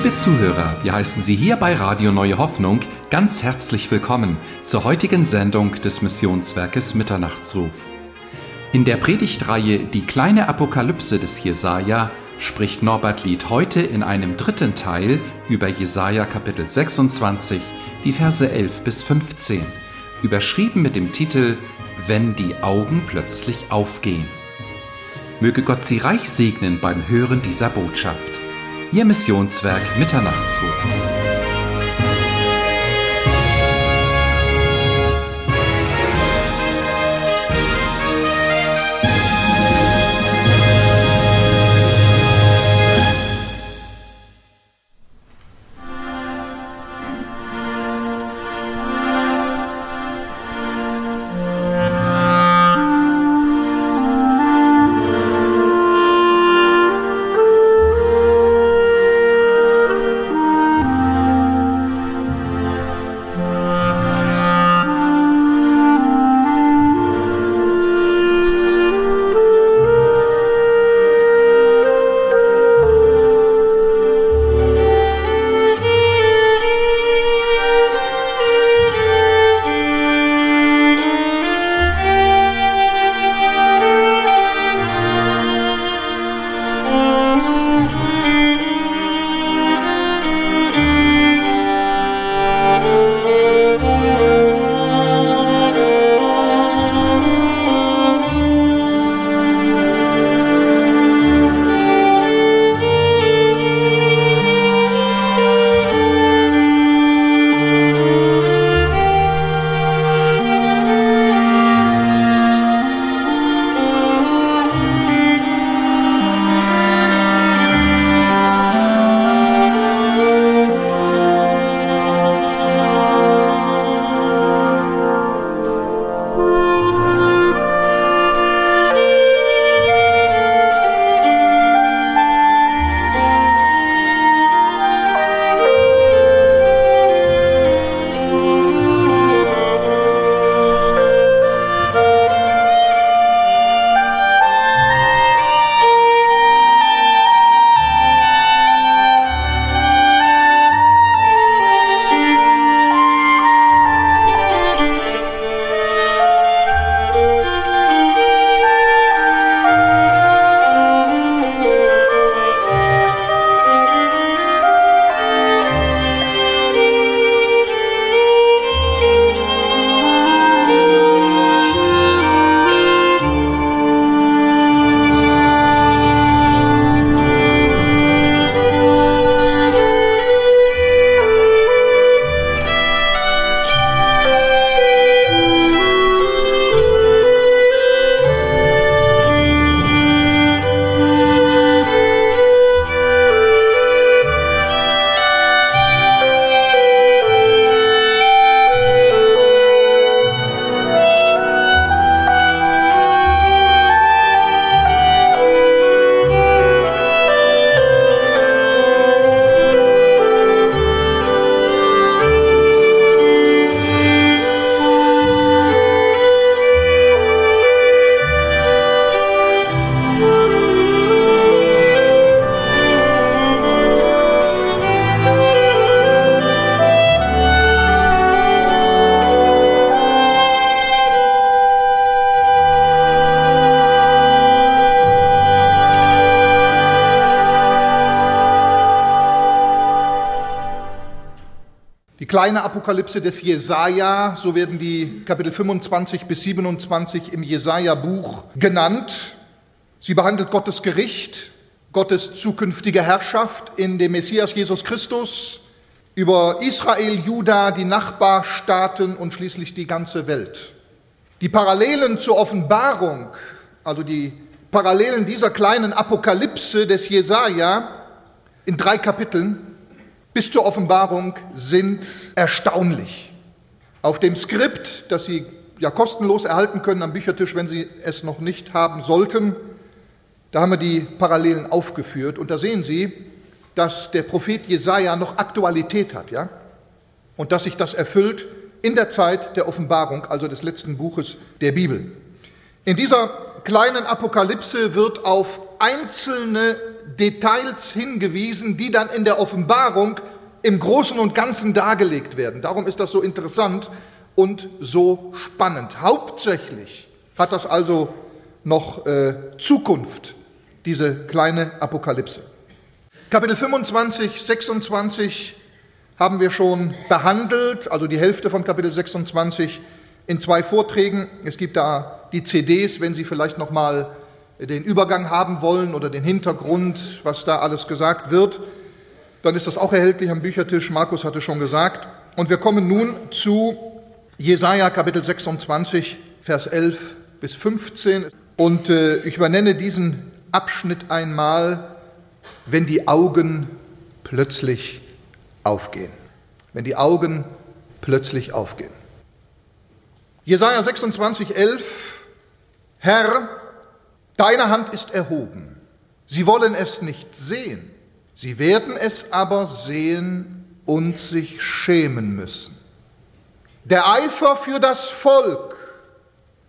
Liebe Zuhörer, wir heißen Sie hier bei Radio Neue Hoffnung ganz herzlich willkommen zur heutigen Sendung des Missionswerkes Mitternachtsruf. In der Predigtreihe Die kleine Apokalypse des Jesaja spricht Norbert Lied heute in einem dritten Teil über Jesaja Kapitel 26, die Verse 11 bis 15, überschrieben mit dem Titel Wenn die Augen plötzlich aufgehen. Möge Gott Sie reich segnen beim Hören dieser Botschaft. Ihr Missionswerk Mitternachtsruf. Kleine Apokalypse des Jesaja, so werden die Kapitel 25 bis 27 im Jesaja-Buch genannt. Sie behandelt Gottes Gericht, Gottes zukünftige Herrschaft in dem Messias Jesus Christus über Israel, Juda, die Nachbarstaaten und schließlich die ganze Welt. Die Parallelen zur Offenbarung, also die Parallelen dieser kleinen Apokalypse des Jesaja in drei Kapiteln, bis zur Offenbarung sind erstaunlich. Auf dem Skript, das Sie ja kostenlos erhalten können am Büchertisch, wenn Sie es noch nicht haben sollten, da haben wir die Parallelen aufgeführt und da sehen Sie, dass der Prophet Jesaja noch Aktualität hat, ja? Und dass sich das erfüllt in der Zeit der Offenbarung, also des letzten Buches der Bibel. In dieser kleinen Apokalypse wird auf einzelne Details hingewiesen, die dann in der Offenbarung im Großen und Ganzen dargelegt werden. Darum ist das so interessant und so spannend. Hauptsächlich hat das also noch äh, Zukunft, diese kleine Apokalypse. Kapitel 25, 26 haben wir schon behandelt, also die Hälfte von Kapitel 26 in zwei Vorträgen. Es gibt da die CDs, wenn Sie vielleicht noch mal den Übergang haben wollen oder den Hintergrund, was da alles gesagt wird, dann ist das auch erhältlich am Büchertisch. Markus hatte schon gesagt. Und wir kommen nun zu Jesaja Kapitel 26, Vers 11 bis 15. Und äh, ich übernenne diesen Abschnitt einmal, wenn die Augen plötzlich aufgehen. Wenn die Augen plötzlich aufgehen. Jesaja 26, 11. Herr, deine Hand ist erhoben. Sie wollen es nicht sehen. Sie werden es aber sehen und sich schämen müssen. Der Eifer für das Volk,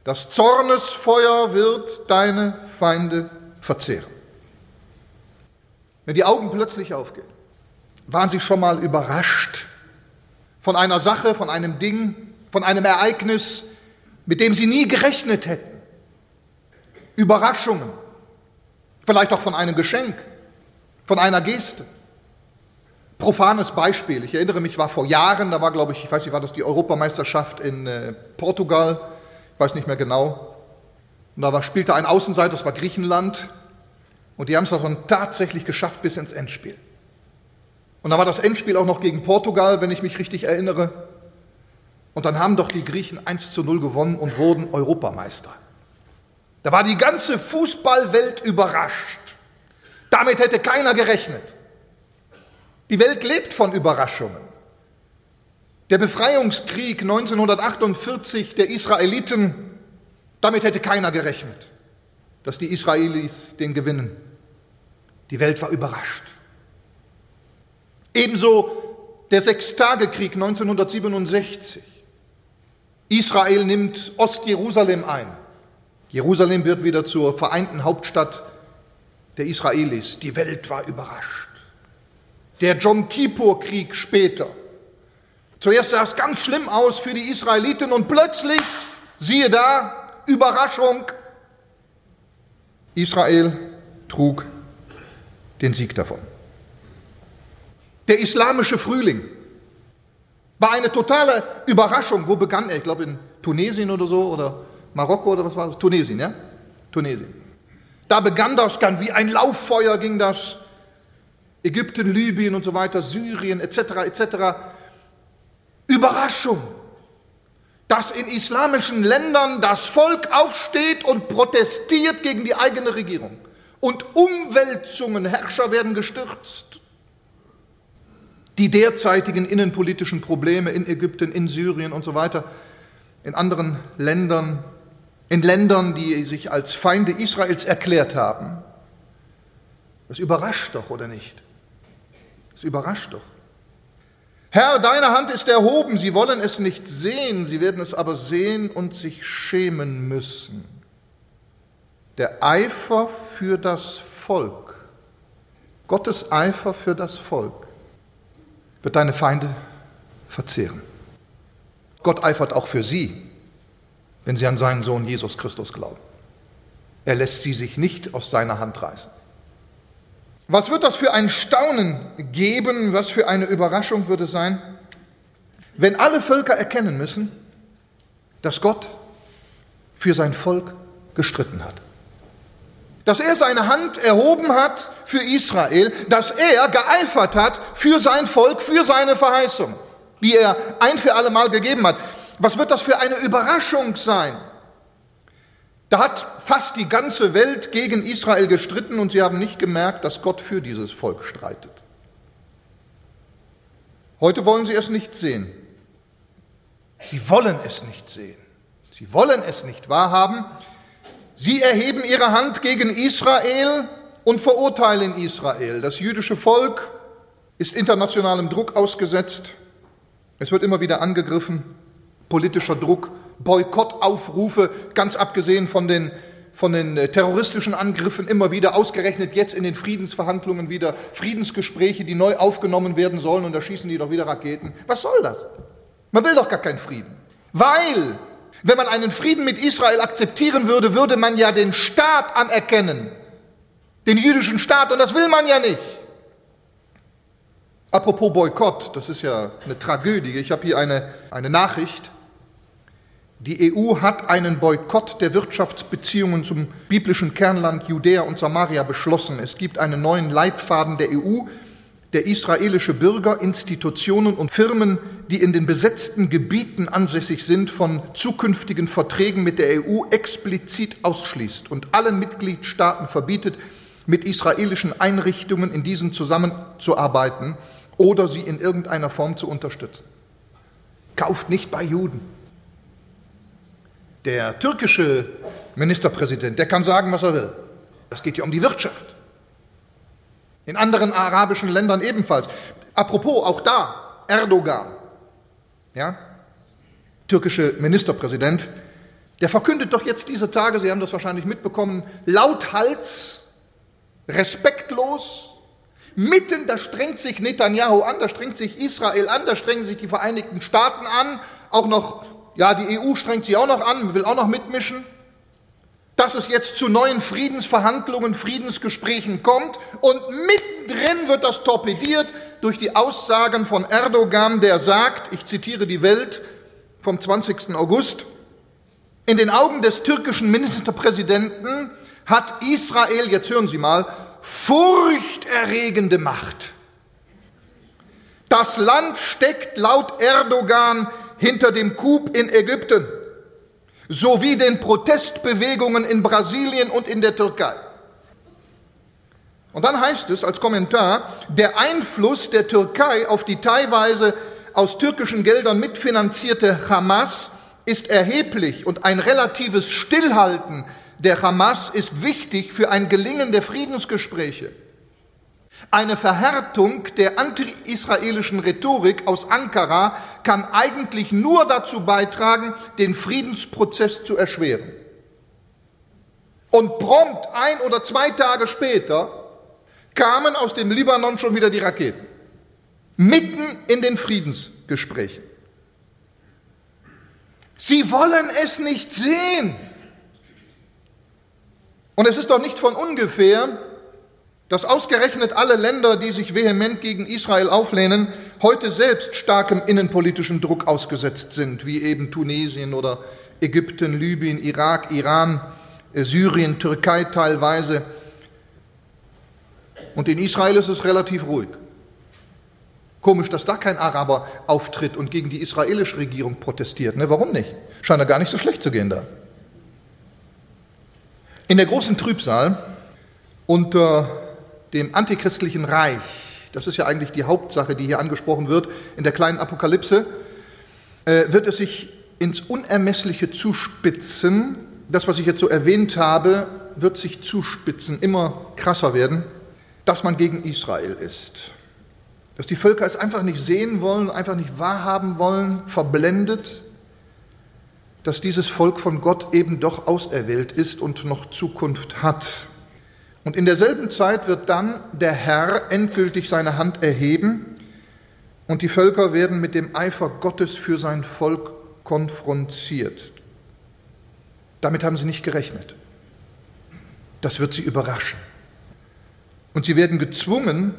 das Zornesfeuer wird deine Feinde verzehren. Wenn die Augen plötzlich aufgehen, waren Sie schon mal überrascht von einer Sache, von einem Ding, von einem Ereignis, mit dem Sie nie gerechnet hätten? Überraschungen, vielleicht auch von einem Geschenk, von einer Geste. Profanes Beispiel. Ich erinnere mich, war vor Jahren, da war, glaube ich, ich weiß nicht, war das die Europameisterschaft in äh, Portugal, ich weiß nicht mehr genau. Und da war, spielte ein Außenseiter, das war Griechenland, und die haben es dann tatsächlich geschafft bis ins Endspiel. Und da war das Endspiel auch noch gegen Portugal, wenn ich mich richtig erinnere. Und dann haben doch die Griechen 1 zu 0 gewonnen und wurden Europameister. Da war die ganze Fußballwelt überrascht. Damit hätte keiner gerechnet. Die Welt lebt von Überraschungen. Der Befreiungskrieg 1948 der Israeliten, damit hätte keiner gerechnet, dass die Israelis den gewinnen. Die Welt war überrascht. Ebenso der Sechstagekrieg 1967. Israel nimmt Ostjerusalem ein. Jerusalem wird wieder zur vereinten Hauptstadt der Israelis. Die Welt war überrascht. Der Jom Kippur-Krieg später. Zuerst sah es ganz schlimm aus für die Israeliten und plötzlich, siehe da, Überraschung, Israel trug den Sieg davon. Der islamische Frühling war eine totale Überraschung. Wo begann er? Ich glaube in Tunesien oder so oder Marokko oder was war das? Tunesien, ja? Tunesien. Da begann das dann wie ein Lauffeuer ging das. Ägypten, Libyen und so weiter, Syrien etc. etc. Überraschung, dass in islamischen Ländern das Volk aufsteht und protestiert gegen die eigene Regierung. Und Umwälzungen, Herrscher werden gestürzt. Die derzeitigen innenpolitischen Probleme in Ägypten, in Syrien und so weiter, in anderen Ländern, in Ländern, die sich als Feinde Israels erklärt haben. Das überrascht doch, oder nicht? Das überrascht doch. Herr, deine Hand ist erhoben, sie wollen es nicht sehen, sie werden es aber sehen und sich schämen müssen. Der Eifer für das Volk, Gottes Eifer für das Volk, wird deine Feinde verzehren. Gott eifert auch für sie, wenn sie an seinen Sohn Jesus Christus glauben. Er lässt sie sich nicht aus seiner Hand reißen. Was wird das für ein Staunen geben, was für eine Überraschung wird es sein, wenn alle Völker erkennen müssen, dass Gott für sein Volk gestritten hat. Dass er seine Hand erhoben hat für Israel, dass er geeifert hat für sein Volk, für seine Verheißung, die er ein für alle Mal gegeben hat. Was wird das für eine Überraschung sein? Da hat fast die ganze Welt gegen Israel gestritten und sie haben nicht gemerkt, dass Gott für dieses Volk streitet. Heute wollen sie es nicht sehen. Sie wollen es nicht sehen. Sie wollen es nicht wahrhaben. Sie erheben ihre Hand gegen Israel und verurteilen Israel. Das jüdische Volk ist internationalem Druck ausgesetzt. Es wird immer wieder angegriffen politischer Druck, Boykottaufrufe, ganz abgesehen von den von den äh, terroristischen Angriffen immer wieder, ausgerechnet jetzt in den Friedensverhandlungen wieder Friedensgespräche, die neu aufgenommen werden sollen und da schießen die doch wieder Raketen. Was soll das? Man will doch gar keinen Frieden. Weil, wenn man einen Frieden mit Israel akzeptieren würde, würde man ja den Staat anerkennen, den jüdischen Staat, und das will man ja nicht. Apropos Boykott, das ist ja eine Tragödie. Ich habe hier eine, eine Nachricht die EU hat einen Boykott der Wirtschaftsbeziehungen zum biblischen Kernland Judäa und Samaria beschlossen. Es gibt einen neuen Leitfaden der EU, der israelische Bürger, Institutionen und Firmen, die in den besetzten Gebieten ansässig sind, von zukünftigen Verträgen mit der EU explizit ausschließt und allen Mitgliedstaaten verbietet, mit israelischen Einrichtungen in diesen zusammenzuarbeiten oder sie in irgendeiner Form zu unterstützen. Kauft nicht bei Juden. Der türkische Ministerpräsident, der kann sagen, was er will. Es geht ja um die Wirtschaft. In anderen arabischen Ländern ebenfalls. Apropos, auch da, Erdogan, ja, türkische Ministerpräsident, der verkündet doch jetzt diese Tage, Sie haben das wahrscheinlich mitbekommen, lauthals, respektlos, mitten, da strengt sich Netanyahu an, da strengt sich Israel an, da strengen sich die Vereinigten Staaten an, auch noch ja, die EU strengt sich auch noch an, will auch noch mitmischen, dass es jetzt zu neuen Friedensverhandlungen, Friedensgesprächen kommt und mittendrin wird das torpediert durch die Aussagen von Erdogan, der sagt, ich zitiere die Welt vom 20. August, in den Augen des türkischen Ministerpräsidenten hat Israel, jetzt hören Sie mal, furchterregende Macht. Das Land steckt laut Erdogan hinter dem Coup in Ägypten sowie den Protestbewegungen in Brasilien und in der Türkei. Und dann heißt es als Kommentar, der Einfluss der Türkei auf die teilweise aus türkischen Geldern mitfinanzierte Hamas ist erheblich und ein relatives Stillhalten der Hamas ist wichtig für ein Gelingen der Friedensgespräche. Eine Verhärtung der anti-israelischen Rhetorik aus Ankara kann eigentlich nur dazu beitragen, den Friedensprozess zu erschweren. Und prompt ein oder zwei Tage später kamen aus dem Libanon schon wieder die Raketen. Mitten in den Friedensgesprächen. Sie wollen es nicht sehen. Und es ist doch nicht von ungefähr, dass ausgerechnet alle Länder, die sich vehement gegen Israel auflehnen, heute selbst starkem innenpolitischen Druck ausgesetzt sind, wie eben Tunesien oder Ägypten, Libyen, Irak, Iran, äh, Syrien, Türkei teilweise. Und in Israel ist es relativ ruhig. Komisch, dass da kein Araber auftritt und gegen die israelische Regierung protestiert. Ne, warum nicht? Scheint ja gar nicht so schlecht zu gehen da. In der großen Trübsal unter dem antichristlichen Reich, das ist ja eigentlich die Hauptsache, die hier angesprochen wird, in der kleinen Apokalypse, äh, wird es sich ins Unermessliche zuspitzen. Das, was ich jetzt so erwähnt habe, wird sich zuspitzen, immer krasser werden, dass man gegen Israel ist. Dass die Völker es einfach nicht sehen wollen, einfach nicht wahrhaben wollen, verblendet, dass dieses Volk von Gott eben doch auserwählt ist und noch Zukunft hat. Und in derselben Zeit wird dann der Herr endgültig seine Hand erheben und die Völker werden mit dem Eifer Gottes für sein Volk konfrontiert. Damit haben sie nicht gerechnet. Das wird sie überraschen. Und sie werden gezwungen,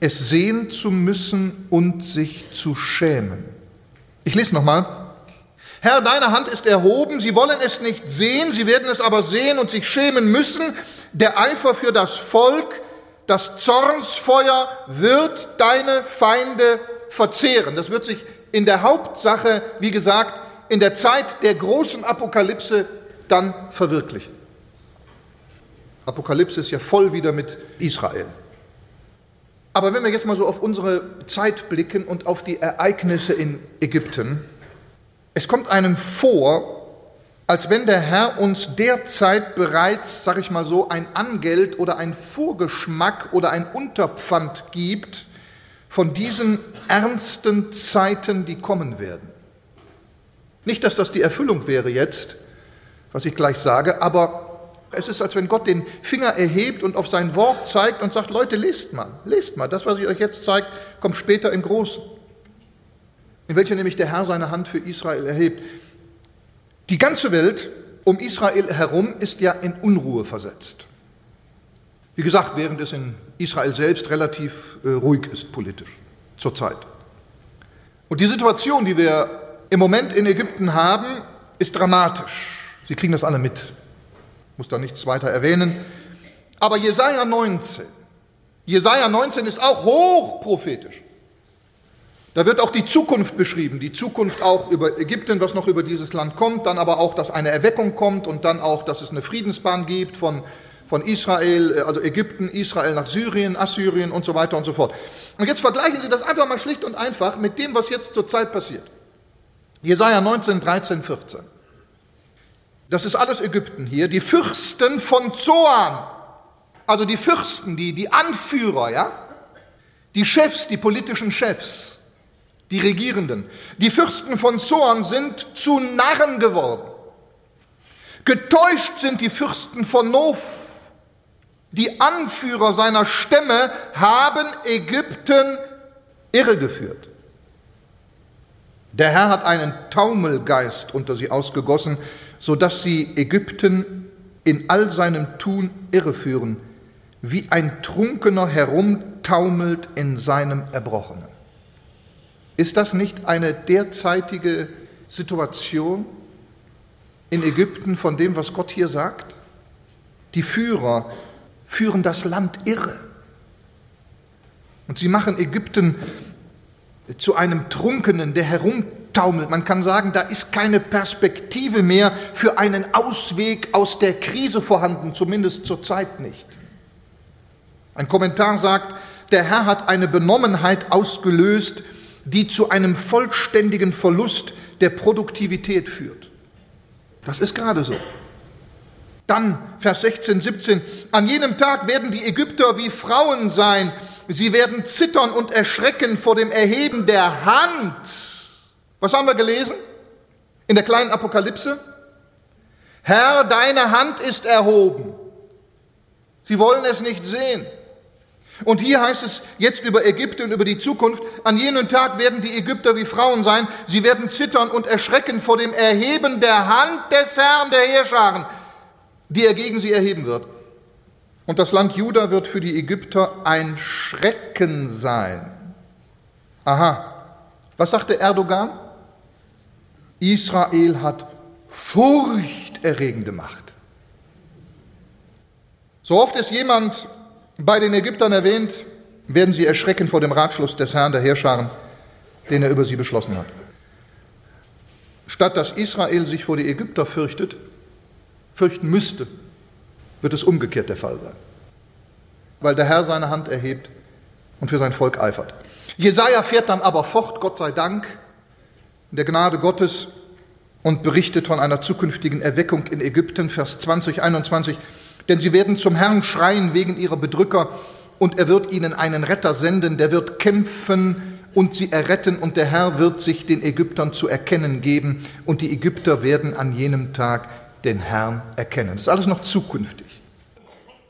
es sehen zu müssen und sich zu schämen. Ich lese nochmal. Herr, deine Hand ist erhoben, sie wollen es nicht sehen, sie werden es aber sehen und sich schämen müssen. Der Eifer für das Volk, das Zornsfeuer wird deine Feinde verzehren. Das wird sich in der Hauptsache, wie gesagt, in der Zeit der großen Apokalypse dann verwirklichen. Apokalypse ist ja voll wieder mit Israel. Aber wenn wir jetzt mal so auf unsere Zeit blicken und auf die Ereignisse in Ägypten, es kommt einem vor, als wenn der Herr uns derzeit bereits, sag ich mal so, ein Angeld oder ein Vorgeschmack oder ein Unterpfand gibt von diesen ernsten Zeiten, die kommen werden. Nicht, dass das die Erfüllung wäre jetzt, was ich gleich sage, aber Es ist, als wenn Gott den Finger erhebt und auf sein Wort zeigt und sagt, Leute, lest mal, lest mal. Das, was ich euch jetzt zeige, kommt später im Großen. In welcher nämlich der Herr seine Hand für Israel erhebt. Die ganze Welt um Israel herum ist ja in Unruhe versetzt. Wie gesagt, während es in Israel selbst relativ äh, ruhig ist politisch zurzeit. Und die Situation, die wir im Moment in Ägypten haben, ist dramatisch. Sie kriegen das alle mit. Ich muss da nichts weiter erwähnen. Aber Jesaja 19, Jesaja 19 ist auch hochprophetisch. Da wird auch die Zukunft beschrieben, die Zukunft auch über Ägypten, was noch über dieses Land kommt, dann aber auch, dass eine Erweckung kommt und dann auch, dass es eine Friedensbahn gibt von, von Israel, äh, also Ägypten, Israel nach Syrien, Assyrien und so weiter und so fort. Und jetzt vergleichen Sie das einfach mal schlicht und einfach mit dem, was jetzt zurzeit passiert. Jesaja 19, 13, 14. Das ist alles Ägypten hier. Die Fürsten von Zoan, also die Fürsten, die, die Anführer, ja, die Chefs, die politischen Chefs, die Regierenden. Die Fürsten von Zoan sind zu Narren geworden. Getäuscht sind die Fürsten von Nof. Die Anführer seiner Stämme haben Ägypten irregeführt. Der Herr hat einen Taumelgeist unter sie ausgegossen, so dass sie Ägypten in all seinem Tun irreführen, wie ein Trunkener herumtaumelt in seinem Erbrochenen. Ist das nicht eine derzeitige Situation in Ägypten von dem, was Gott hier sagt? Die Führer führen das Land irre. Und sie machen Ägypten zu einem Trunkenen, der herumtaumelt. Man kann sagen, da ist keine Perspektive mehr für einen Ausweg aus der Krise vorhanden, zumindest zurzeit nicht. Ein Kommentar sagt, der Herr hat eine Benommenheit ausgelöst, die zu einem vollständigen Verlust der Produktivität führt. Das ist gerade so. Dann Vers 16, 17. An jenem Tag werden die Ägypter wie Frauen sein, Sie werden zittern und erschrecken vor dem Erheben der Hand. Was haben wir gelesen in der kleinen Apokalypse? Herr, deine Hand ist erhoben. Sie wollen es nicht sehen. Und hier heißt es jetzt über Ägypten über die Zukunft, an jenem Tag werden die Ägypter wie Frauen sein, sie werden zittern und erschrecken vor dem Erheben der Hand des Herrn der Heerscharen, die er gegen sie erheben wird. Und das Land Juda wird für die Ägypter ein Schrecken sein. Aha, was sagte Erdogan? Israel hat furchterregende Macht. So oft es jemand bei den Ägyptern erwähnt, werden sie erschrecken vor dem Ratschluss des Herrn der Heerscharen, den er über sie beschlossen hat. Statt dass Israel sich vor die Ägypter fürchtet, fürchten müsste, wird es umgekehrt der Fall sein, weil der Herr seine Hand erhebt und für sein Volk eifert. Jesaja fährt dann aber fort, Gott sei Dank, in der Gnade Gottes und berichtet von einer zukünftigen Erweckung in Ägypten, Vers 20, 21. Denn sie werden zum Herrn schreien wegen ihrer Bedrücker und er wird ihnen einen Retter senden, der wird kämpfen und sie erretten und der Herr wird sich den Ägyptern zu erkennen geben und die Ägypter werden an jenem Tag den Herrn erkennen. Das ist alles noch zukünftig.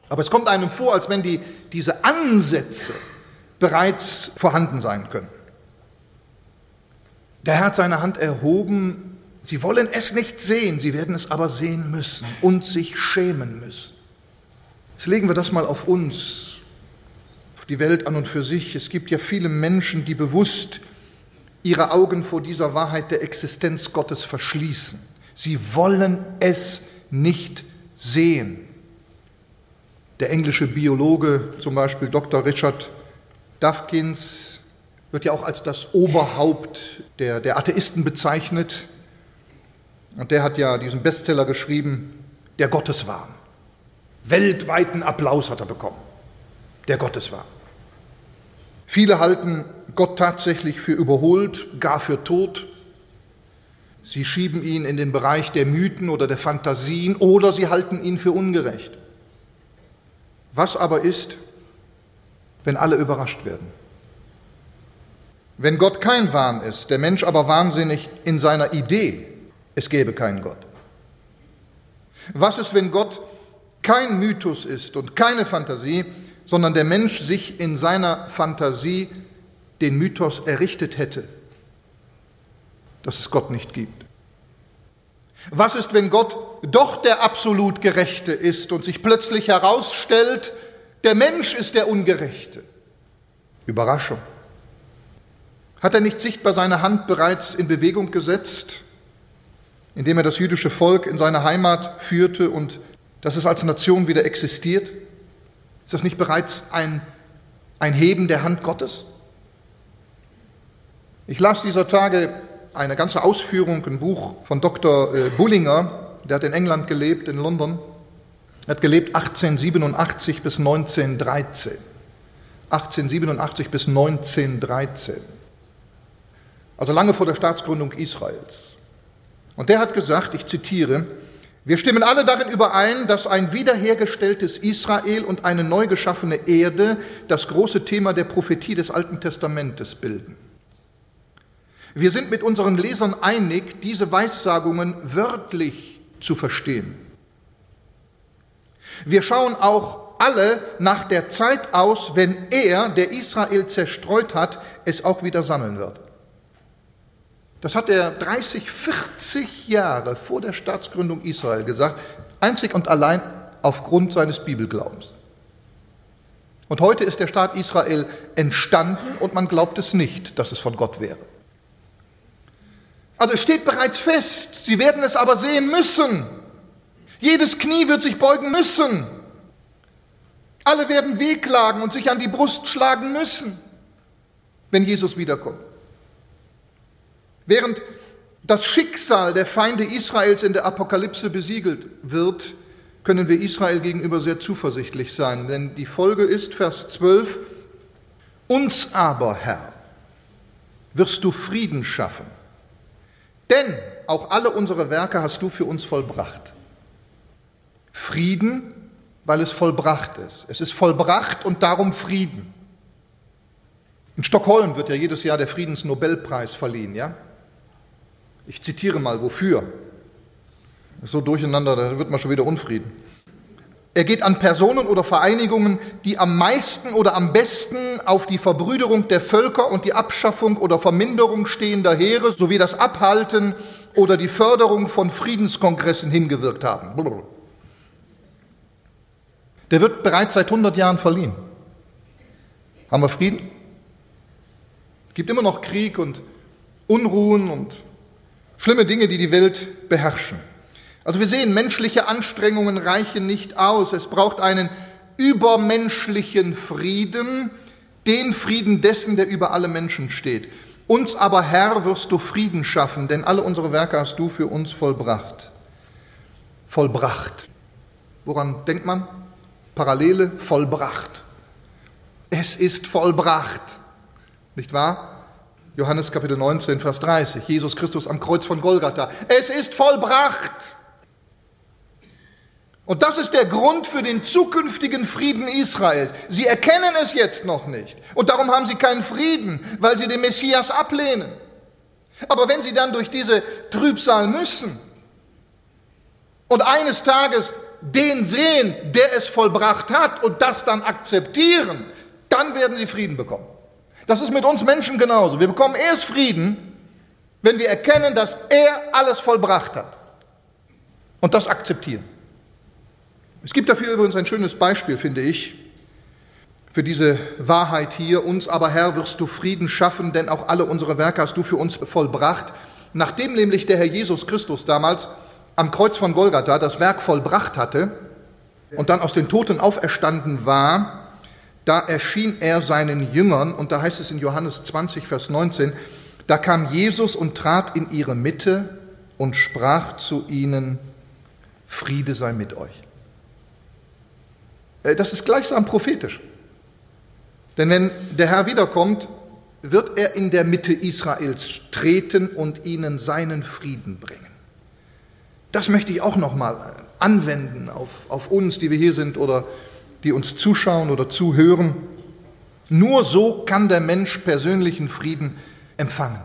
Aber es kommt einem vor, als wenn die, diese Ansätze bereits vorhanden sein können. Der Herr hat seine Hand erhoben, sie wollen es nicht sehen, sie werden es aber sehen müssen und sich schämen müssen. Jetzt legen wir das mal auf uns, auf die Welt an und für sich. Es gibt ja viele Menschen, die bewusst ihre Augen vor dieser Wahrheit der Existenz Gottes verschließen. Sie wollen es nicht sehen. Der englische Biologe, zum Beispiel Dr. Richard Dawkins, wird ja auch als das Oberhaupt der, der Atheisten bezeichnet. Und der hat ja diesen Bestseller geschrieben, Der Gotteswahn. Weltweiten Applaus hat er bekommen, der Gotteswahn. Viele halten Gott tatsächlich für überholt, gar für tot. Sie schieben ihn in den Bereich der Mythen oder der Fantasien oder sie halten ihn für ungerecht. Was aber ist, wenn alle überrascht werden? Wenn Gott kein Wahn ist, der Mensch aber wahnsinnig in seiner Idee, es gäbe keinen Gott. Was ist, wenn Gott kein Mythos ist und keine Fantasie, sondern der Mensch sich in seiner Fantasie den Mythos errichtet hätte, dass es Gott nicht gibt. Was ist, wenn Gott doch der absolut Gerechte ist und sich plötzlich herausstellt, der Mensch ist der Ungerechte? Überraschung. Hat er nicht sichtbar seine Hand bereits in Bewegung gesetzt, indem er das jüdische Volk in seine Heimat führte und dass es als Nation wieder existiert? Ist das nicht bereits ein, ein Heben der Hand Gottes? Ich las dieser Tage eine ganze Ausführung, ein Buch von Dr. Äh, Bullinger, der hat in England gelebt, in London. Er hat gelebt 1887 bis 1913. 1887 bis 1913. Also lange vor der Staatsgründung Israels. Und der hat gesagt, ich zitiere, wir stimmen alle darin überein, dass ein wiederhergestelltes Israel und eine neu geschaffene Erde das große Thema der Prophetie des Alten Testamentes bilden. Wir sind mit unseren Lesern einig, diese Weissagungen wörtlich zu verstehen. Wir schauen auch alle nach der Zeit aus, wenn er, der Israel zerstreut hat, es auch wieder sammeln wird. Das hat er 30, 40 Jahre vor der Staatsgründung Israel gesagt, einzig und allein aufgrund seines Bibelglaubens. Und heute ist der Staat Israel entstanden und man glaubt es nicht, dass es von Gott wäre. Also es steht bereits fest, sie werden es aber sehen müssen. Jedes Knie wird sich beugen müssen. Alle werden wehklagen und sich an die Brust schlagen müssen, wenn Jesus wiederkommt. Während das Schicksal der Feinde Israels in der Apokalypse besiegelt wird, können wir Israel gegenüber sehr zuversichtlich sein. Denn die Folge ist, Vers 12, uns aber, Herr, wirst du Frieden schaffen denn auch alle unsere Werke hast du für uns vollbracht. Frieden, weil es vollbracht ist. Es ist vollbracht und darum Frieden. In Stockholm wird ja jedes Jahr der Friedensnobelpreis verliehen, ja? Ich zitiere mal, wofür? So durcheinander, da wird man schon wieder unfrieden. Er geht an Personen oder Vereinigungen, die am meisten oder am besten auf die Verbrüderung der Völker und die Abschaffung oder Verminderung stehender Heere sowie das Abhalten oder die Förderung von Friedenskongressen hingewirkt haben. Der wird bereits seit 100 Jahren verliehen. Haben wir Frieden? Es gibt immer noch Krieg und Unruhen und schlimme Dinge, die die Welt beherrschen. Also wir sehen, menschliche Anstrengungen reichen nicht aus. Es braucht einen übermenschlichen Frieden, den Frieden dessen, der über alle Menschen steht. Uns aber, Herr, wirst du Frieden schaffen, denn alle unsere Werke hast du für uns vollbracht. Vollbracht. Woran denkt man? Parallele, vollbracht. Es ist vollbracht. Nicht wahr? Johannes Kapitel 19, Vers 30. Jesus Christus am Kreuz von Golgatha. Es ist vollbracht. Und das ist der Grund für den zukünftigen Frieden Israels. Sie erkennen es jetzt noch nicht. Und darum haben sie keinen Frieden, weil sie den Messias ablehnen. Aber wenn sie dann durch diese Trübsal müssen und eines Tages den sehen, der es vollbracht hat und das dann akzeptieren, dann werden sie Frieden bekommen. Das ist mit uns Menschen genauso. Wir bekommen erst Frieden, wenn wir erkennen, dass er alles vollbracht hat und das akzeptieren. Es gibt dafür übrigens ein schönes Beispiel, finde ich, für diese Wahrheit hier. Uns aber, Herr, wirst du Frieden schaffen, denn auch alle unsere Werke hast du für uns vollbracht. Nachdem nämlich der Herr Jesus Christus damals am Kreuz von Golgatha das Werk vollbracht hatte und dann aus den Toten auferstanden war, da erschien er seinen Jüngern, und da heißt es in Johannes 20, Vers 19, da kam Jesus und trat in ihre Mitte und sprach zu ihnen, Friede sei mit euch. Äh, das ist gleichsam prophetisch. Denn wenn der Herr wiederkommt, wird er in der Mitte Israels treten und ihnen seinen Frieden bringen. Das möchte ich auch nochmal anwenden auf, auf uns, die wir hier sind oder die uns zuschauen oder zuhören. Nur so kann der Mensch persönlichen Frieden empfangen.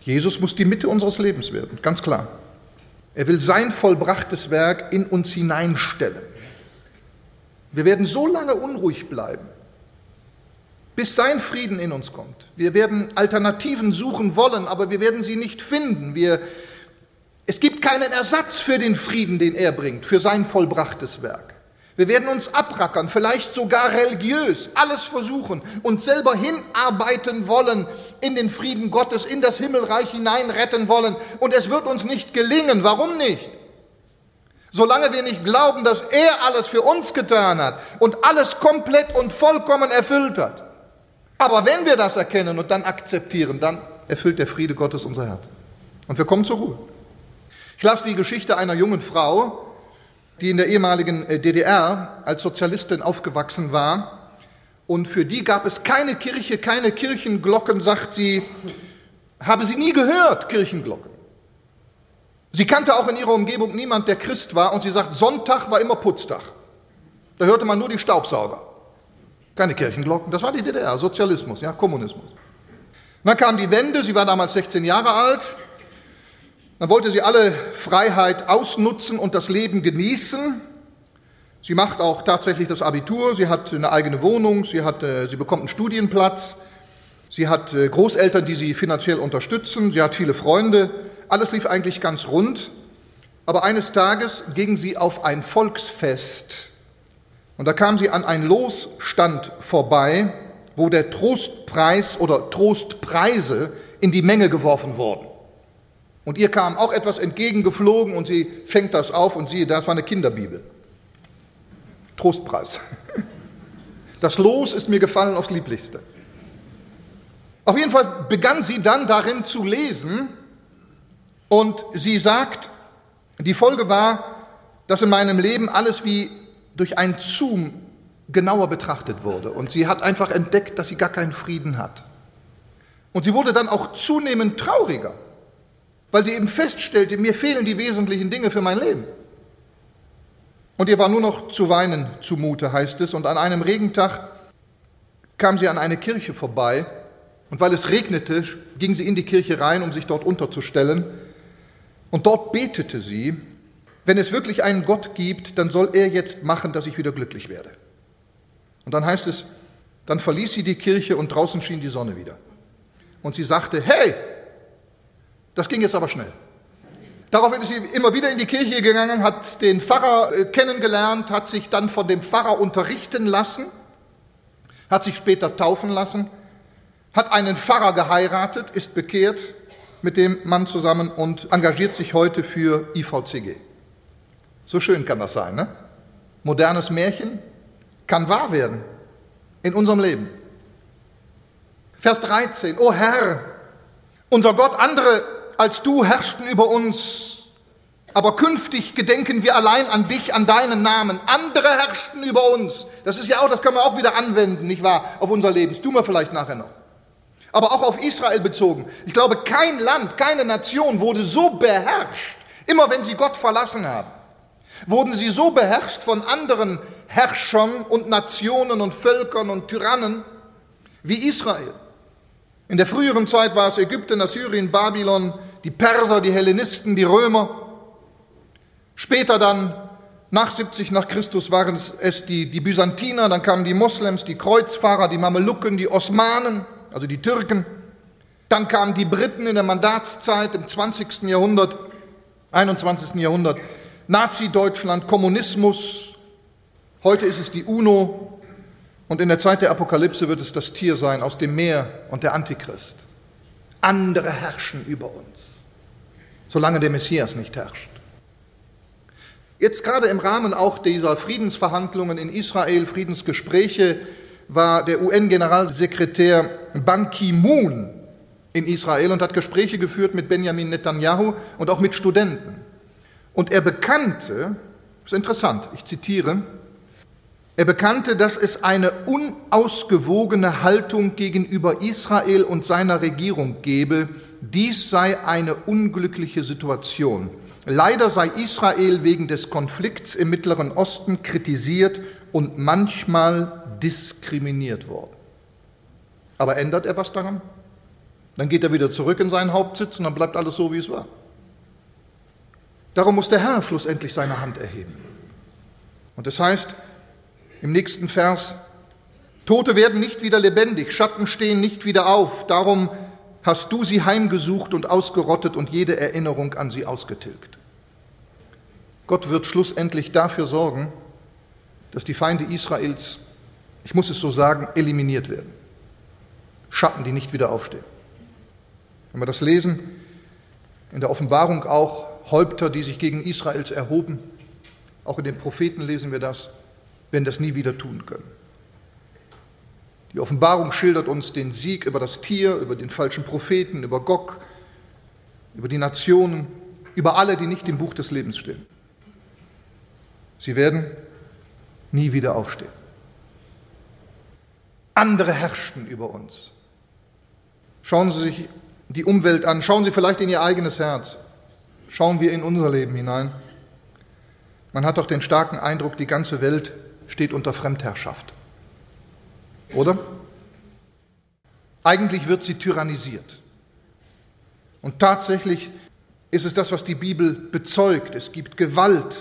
Jesus muss die Mitte unseres Lebens werden, ganz klar. Er will sein vollbrachtes Werk in uns hineinstellen. Wir werden so lange unruhig bleiben, bis sein Frieden in uns kommt. Wir werden Alternativen suchen wollen, aber wir werden sie nicht finden. Wir, es gibt keinen Ersatz für den Frieden, den er bringt, für sein vollbrachtes Werk. Wir werden uns abrackern, vielleicht sogar religiös, alles versuchen, uns selber hinarbeiten wollen in den Frieden Gottes, in das Himmelreich hinein retten wollen. Und es wird uns nicht gelingen. Warum nicht? Solange wir nicht glauben, dass er alles für uns getan hat und alles komplett und vollkommen erfüllt hat. Aber wenn wir das erkennen und dann akzeptieren, dann erfüllt der Friede Gottes unser Herz. Und wir kommen zur Ruhe. Ich las die Geschichte einer jungen Frau, die in der ehemaligen äh, DDR als Sozialistin aufgewachsen war. Und für die gab es keine Kirche, keine Kirchenglocken, sagt sie, habe sie nie gehört, Kirchenglocken. Sie kannte auch in ihrer Umgebung niemand, der Christ war. Und sie sagt, Sonntag war immer Putztag. Da hörte man nur die Staubsauger. Keine Kirchenglocken. Das war die DDR, Sozialismus, ja, Kommunismus. Dann kam die Wende, sie war damals 16 Jahre alt. Dann wollte sie alle Freiheit ausnutzen und das Leben genießen. Sie macht auch tatsächlich das Abitur, sie hat eine eigene Wohnung, sie, hat, äh, sie bekommt einen Studienplatz, sie hat äh, Großeltern, die sie finanziell unterstützen, sie hat viele Freunde. Alles lief eigentlich ganz rund. Aber eines Tages ging sie auf ein Volksfest und da kam sie an einen Losstand vorbei, wo der Trostpreis oder Trostpreise in die Menge geworfen wurden. Und ihr kam auch etwas entgegengeflogen und sie fängt das auf und siehe, das war eine Kinderbibel. Trostpreis. Das Los ist mir gefallen aufs Lieblichste. Auf jeden Fall begann sie dann darin zu lesen und sie sagt, die Folge war, dass in meinem Leben alles wie durch ein Zoom genauer betrachtet wurde. Und sie hat einfach entdeckt, dass sie gar keinen Frieden hat. Und sie wurde dann auch zunehmend trauriger weil sie eben feststellte, mir fehlen die wesentlichen Dinge für mein Leben. Und ihr war nur noch zu weinen zumute, heißt es, und an einem Regentag kam sie an eine Kirche vorbei, und weil es regnete, ging sie in die Kirche rein, um sich dort unterzustellen, und dort betete sie, wenn es wirklich einen Gott gibt, dann soll er jetzt machen, dass ich wieder glücklich werde. Und dann heißt es, dann verließ sie die Kirche und draußen schien die Sonne wieder. Und sie sagte, hey, das ging jetzt aber schnell. Daraufhin ist sie immer wieder in die Kirche gegangen, hat den Pfarrer äh, kennengelernt, hat sich dann von dem Pfarrer unterrichten lassen, hat sich später taufen lassen, hat einen Pfarrer geheiratet, ist bekehrt mit dem Mann zusammen und engagiert sich heute für IVCG. So schön kann das sein, ne? Modernes Märchen kann wahr werden in unserem Leben. Vers 13, O Herr, unser Gott, andere als du herrschten über uns. Aber künftig gedenken wir allein an dich, an deinen Namen. Andere herrschten über uns. Das ist ja auch, das können wir auch wieder anwenden, nicht wahr, auf unser Leben. Das tun wir vielleicht nachher noch. Aber auch auf Israel bezogen. Ich glaube, kein Land, keine Nation wurde so beherrscht, immer wenn sie Gott verlassen haben, wurden sie so beherrscht von anderen Herrschern und Nationen und Völkern und Tyrannen wie Israel. In der früheren Zeit war es Ägypten, Assyrien, Babylon, die Perser, die Hellenisten, die Römer. Später dann, nach 70 nach Christus, waren es die, die Byzantiner, dann kamen die Moslems, die Kreuzfahrer, die Mamelucken, die Osmanen, also die Türken. Dann kamen die Briten in der Mandatszeit im 20. Jahrhundert, 21. Jahrhundert, Nazi-Deutschland, Kommunismus. Heute ist es die UNO und in der Zeit der Apokalypse wird es das Tier sein aus dem Meer und der Antichrist. Andere herrschen über uns solange der Messias nicht herrscht. Jetzt gerade im Rahmen auch dieser Friedensverhandlungen in Israel, Friedensgespräche, war der UN-Generalsekretär Ban Ki-moon in Israel und hat Gespräche geführt mit Benjamin Netanyahu und auch mit Studenten. Und er bekannte, das ist interessant, ich zitiere, er bekannte, dass es eine unausgewogene Haltung gegenüber Israel und seiner Regierung gebe. Dies sei eine unglückliche Situation. Leider sei Israel wegen des Konflikts im Mittleren Osten kritisiert und manchmal diskriminiert worden. Aber ändert er was daran? Dann geht er wieder zurück in seinen Hauptsitz und dann bleibt alles so, wie es war. Darum muss der Herr schlussendlich seine Hand erheben. Und das heißt im nächsten Vers, Tote werden nicht wieder lebendig, Schatten stehen nicht wieder auf, darum hast du sie heimgesucht und ausgerottet und jede Erinnerung an sie ausgetilgt. Gott wird schlussendlich dafür sorgen, dass die Feinde Israels, ich muss es so sagen, eliminiert werden. Schatten, die nicht wieder aufstehen. Wenn wir das lesen, in der Offenbarung auch Häupter, die sich gegen Israels erhoben, auch in den Propheten lesen wir das, werden das nie wieder tun können. Die Offenbarung schildert uns den Sieg über das Tier, über den falschen Propheten, über Gog, über die Nationen, über alle, die nicht im Buch des Lebens stehen. Sie werden nie wieder aufstehen. Andere herrschten über uns. Schauen Sie sich die Umwelt an, schauen Sie vielleicht in Ihr eigenes Herz, schauen wir in unser Leben hinein. Man hat doch den starken Eindruck, die ganze Welt steht unter Fremdherrschaft. Oder? Eigentlich wird sie tyrannisiert. Und tatsächlich ist es das, was die Bibel bezeugt. Es gibt Gewalt,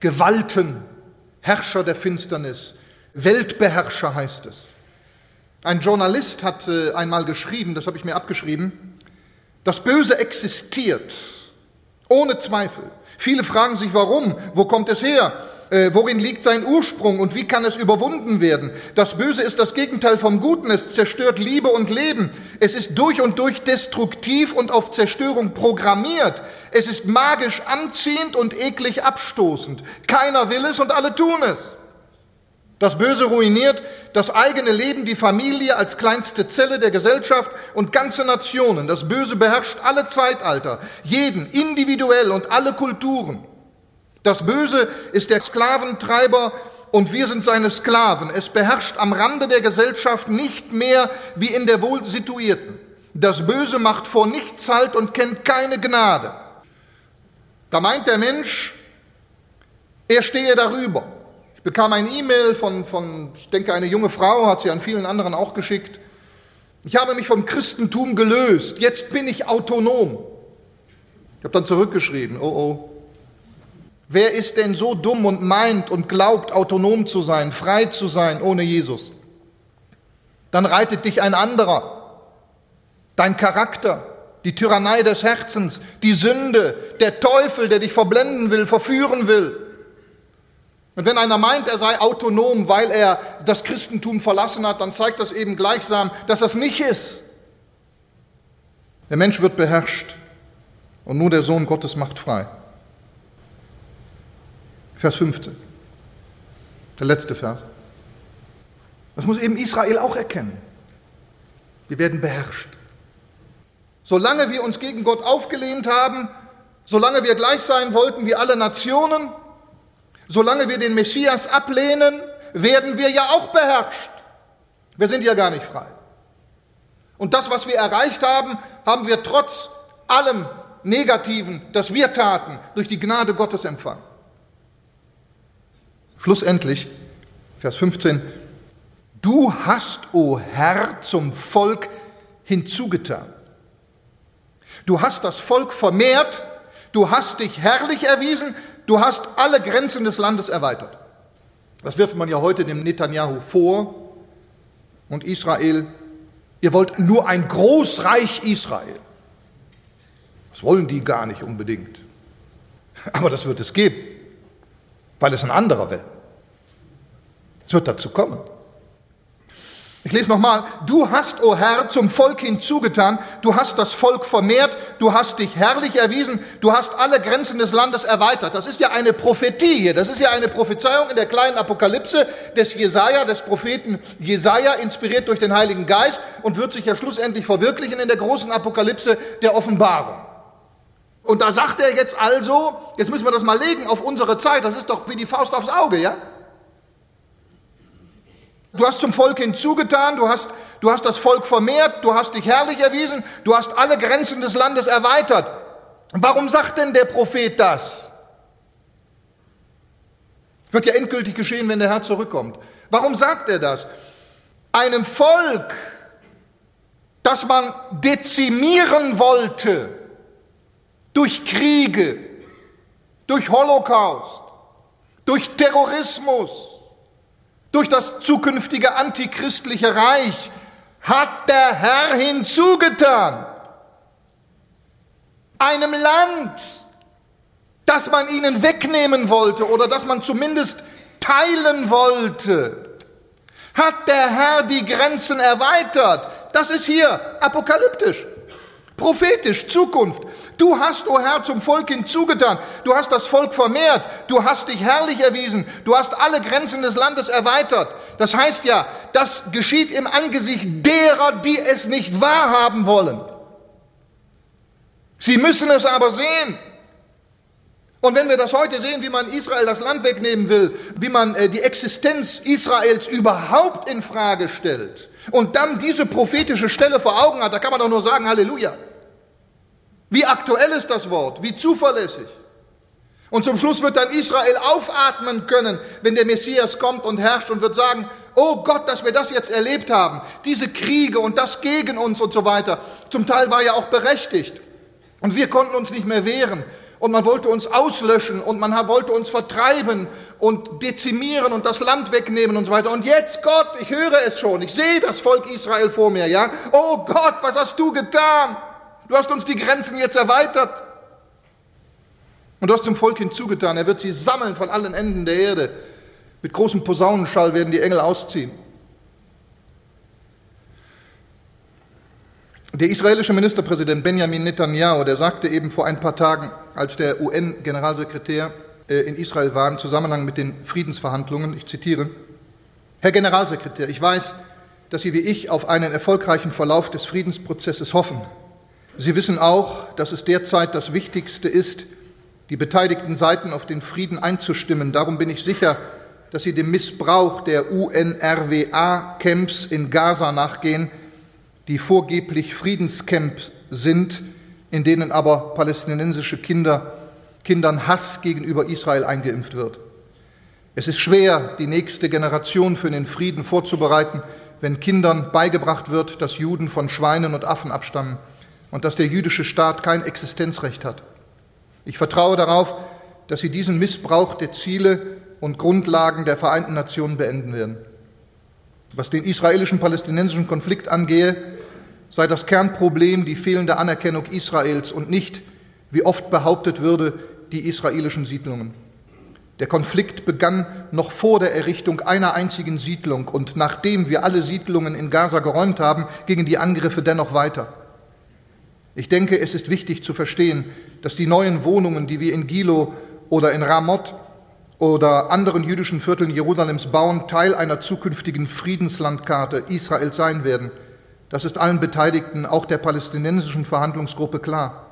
Gewalten, Herrscher der Finsternis, Weltbeherrscher heißt es. Ein Journalist hat äh, einmal geschrieben, das habe ich mir abgeschrieben, das Böse existiert, ohne Zweifel. Viele fragen sich, warum, wo kommt es her? Äh, worin liegt sein Ursprung und wie kann es überwunden werden? Das Böse ist das Gegenteil vom Guten, es zerstört Liebe und Leben. Es ist durch und durch destruktiv und auf Zerstörung programmiert. Es ist magisch anziehend und eklig abstoßend. Keiner will es und alle tun es. Das Böse ruiniert das eigene Leben, die Familie als kleinste Zelle der Gesellschaft und ganze Nationen. Das Böse beherrscht alle Zeitalter, jeden individuell und alle Kulturen. Das Böse ist der Sklaventreiber und wir sind seine Sklaven. Es beherrscht am Rande der Gesellschaft nicht mehr wie in der Wohlsituierten. Das Böse macht vor nichts Halt und kennt keine Gnade. Da meint der Mensch, er stehe darüber. Ich bekam ein E-Mail von, von, ich denke, eine junge Frau, hat sie an vielen anderen auch geschickt. Ich habe mich vom Christentum gelöst, jetzt bin ich autonom. Ich habe dann zurückgeschrieben, oh oh, Wer ist denn so dumm und meint und glaubt, autonom zu sein, frei zu sein ohne Jesus? Dann reitet dich ein anderer. Dein Charakter, die Tyrannei des Herzens, die Sünde, der Teufel, der dich verblenden will, verführen will. Und wenn einer meint, er sei autonom, weil er das Christentum verlassen hat, dann zeigt das eben gleichsam, dass das nicht ist. Der Mensch wird beherrscht und nur der Sohn Gottes macht frei. Vers 15. Der letzte Vers. Das muss eben Israel auch erkennen. Wir werden beherrscht. Solange wir uns gegen Gott aufgelehnt haben, solange wir gleich sein wollten wie alle Nationen, solange wir den Messias ablehnen, werden wir ja auch beherrscht. Wir sind ja gar nicht frei. Und das, was wir erreicht haben, haben wir trotz allem Negativen, das wir taten, durch die Gnade Gottes empfangen. Schlussendlich, Vers 15, du hast, o Herr, zum Volk hinzugetan. Du hast das Volk vermehrt, du hast dich herrlich erwiesen, du hast alle Grenzen des Landes erweitert. Das wirft man ja heute dem Netanyahu vor und Israel. Ihr wollt nur ein Großreich Israel. Das wollen die gar nicht unbedingt. Aber das wird es geben, weil es ein anderer will. Es wird dazu kommen. Ich lese nochmal, du hast, o oh Herr, zum Volk hinzugetan, du hast das Volk vermehrt, du hast dich herrlich erwiesen, du hast alle Grenzen des Landes erweitert. Das ist ja eine Prophetie hier, das ist ja eine Prophezeiung in der kleinen Apokalypse des Jesaja, des Propheten Jesaja, inspiriert durch den Heiligen Geist und wird sich ja schlussendlich verwirklichen in der großen Apokalypse der Offenbarung. Und da sagt er jetzt also, jetzt müssen wir das mal legen auf unsere Zeit, das ist doch wie die Faust aufs Auge, ja? Du hast zum Volk hinzugetan, du hast, du hast das Volk vermehrt, du hast dich herrlich erwiesen, du hast alle Grenzen des Landes erweitert. Warum sagt denn der Prophet das? Wird ja endgültig geschehen, wenn der Herr zurückkommt. Warum sagt er das? Einem Volk, das man dezimieren wollte durch Kriege, durch Holocaust, durch Terrorismus, durch das zukünftige antichristliche Reich hat der Herr hinzugetan. Einem Land, das man ihnen wegnehmen wollte oder das man zumindest teilen wollte, hat der Herr die Grenzen erweitert. Das ist hier apokalyptisch. Prophetisch, Zukunft. Du hast, o oh Herr, zum Volk hinzugetan. Du hast das Volk vermehrt. Du hast dich herrlich erwiesen. Du hast alle Grenzen des Landes erweitert. Das heißt ja, das geschieht im Angesicht derer, die es nicht wahrhaben wollen. Sie müssen es aber sehen. Und wenn wir das heute sehen, wie man Israel das Land wegnehmen will, wie man äh, die Existenz Israels überhaupt in Frage stellt und dann diese prophetische Stelle vor Augen hat, da kann man doch nur sagen Halleluja. Wie aktuell ist das Wort? Wie zuverlässig? Und zum Schluss wird dann Israel aufatmen können, wenn der Messias kommt und herrscht und wird sagen, oh Gott, dass wir das jetzt erlebt haben, diese Kriege und das gegen uns und so weiter. Zum Teil war ja auch berechtigt. Und wir konnten uns nicht mehr wehren und man wollte uns auslöschen und man wollte uns vertreiben und dezimieren und das Land wegnehmen und so weiter. Und jetzt, Gott, ich höre es schon, ich sehe das Volk Israel vor mir, ja? Oh Gott, was hast du getan? Du hast uns die Grenzen jetzt erweitert. Und du hast zum Volk hinzugetan, er wird sie sammeln von allen Enden der Erde. Mit großem Posaunenschall werden die Engel ausziehen. Der israelische Ministerpräsident Benjamin Netanyahu, der sagte eben vor ein paar Tagen, als der UN-Generalsekretär äh, in Israel war, im Zusammenhang mit den Friedensverhandlungen, ich zitiere, Herr Generalsekretär, ich weiß, dass Sie wie ich auf einen erfolgreichen Verlauf des Friedensprozesses hoffen. Sie wissen auch, dass es derzeit das Wichtigste ist, die beteiligten Seiten auf den Frieden einzustimmen. Darum bin ich sicher, dass Sie dem Missbrauch der UNRWA-Camps in Gaza nachgehen, die vorgeblich Friedenscamps sind, in denen aber palästinensische Kinder, Kindern Hass gegenüber Israel eingeimpft wird. Es ist schwer, die nächste Generation für den Frieden vorzubereiten, wenn Kindern beigebracht wird, dass Juden von Schweinen und Affen abstammen und dass der jüdische Staat kein Existenzrecht hat. Ich vertraue darauf, dass sie diesen Missbrauch der Ziele und Grundlagen der Vereinten Nationen beenden werden. Was den israelischen-palästinensischen Konflikt angehe, sei das Kernproblem die fehlende Anerkennung Israels und nicht, wie oft behauptet würde, die israelischen Siedlungen. Der Konflikt begann noch vor der Errichtung einer einzigen Siedlung und nachdem wir alle Siedlungen in Gaza geräumt haben, gingen die Angriffe dennoch weiter. Ich denke, es ist wichtig zu verstehen, dass die neuen Wohnungen, die wir in Gilo oder in Ramot oder anderen jüdischen Vierteln Jerusalems bauen, Teil einer zukünftigen Friedenslandkarte Israels sein werden – das ist allen Beteiligten, auch der palästinensischen Verhandlungsgruppe klar.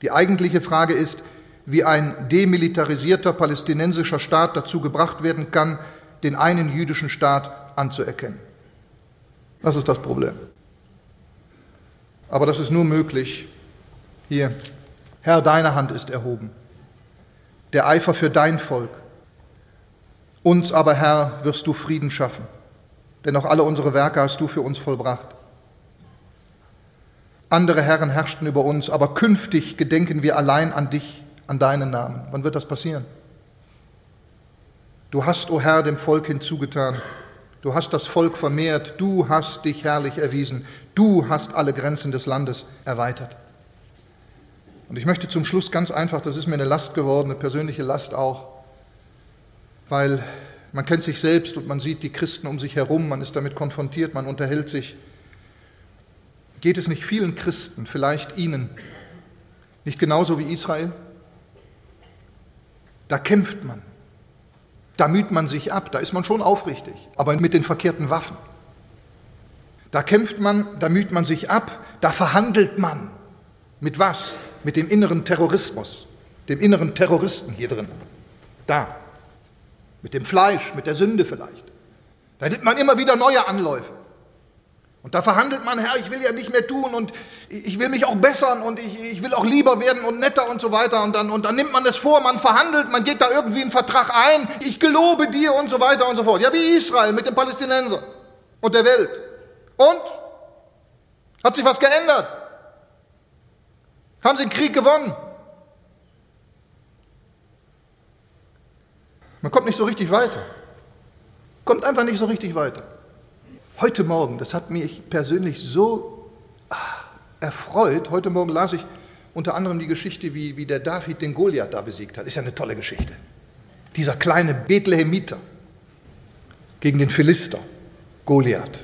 Die eigentliche Frage ist, wie ein demilitarisierter palästinensischer Staat dazu gebracht werden kann, den einen jüdischen Staat anzuerkennen. Das ist das Problem. Aber das ist nur möglich hier. Herr, deine Hand ist erhoben. Der Eifer für dein Volk. Uns aber, Herr, wirst du Frieden schaffen. Denn auch alle unsere Werke hast du für uns vollbracht. Andere Herren herrschten über uns, aber künftig gedenken wir allein an dich, an deinen Namen. Wann wird das passieren? Du hast, o oh Herr, dem Volk hinzugetan. Du hast das Volk vermehrt. Du hast dich herrlich erwiesen. Du hast alle Grenzen des Landes erweitert. Und ich möchte zum Schluss ganz einfach, das ist mir eine Last geworden, eine persönliche Last auch, weil man kennt sich selbst und man sieht die Christen um sich herum, man ist damit konfrontiert, man unterhält sich. Geht es nicht vielen Christen, vielleicht Ihnen, nicht genauso wie Israel? Da kämpft man, da müht man sich ab, da ist man schon aufrichtig, aber mit den verkehrten Waffen. Da kämpft man, da müht man sich ab, da verhandelt man. Mit was? Mit dem inneren Terrorismus, dem inneren Terroristen hier drin. Da. Mit dem Fleisch, mit der Sünde vielleicht. Da nimmt man immer wieder neue Anläufe. Und da verhandelt man, Herr, ich will ja nicht mehr tun und ich will mich auch bessern und ich, ich will auch lieber werden und netter und so weiter. Und dann, und dann nimmt man es vor, man verhandelt, man geht da irgendwie einen Vertrag ein, ich gelobe dir und so weiter und so fort. Ja, wie Israel mit den Palästinensern und der Welt. Und? Hat sich was geändert? Haben sie den Krieg gewonnen? Man kommt nicht so richtig weiter. Kommt einfach nicht so richtig weiter. Heute Morgen, das hat mich persönlich so ah, erfreut, heute Morgen las ich unter anderem die Geschichte, wie, wie der David den Goliath da besiegt hat. Ist ja eine tolle Geschichte. Dieser kleine Bethlehemiter gegen den Philister, Goliath.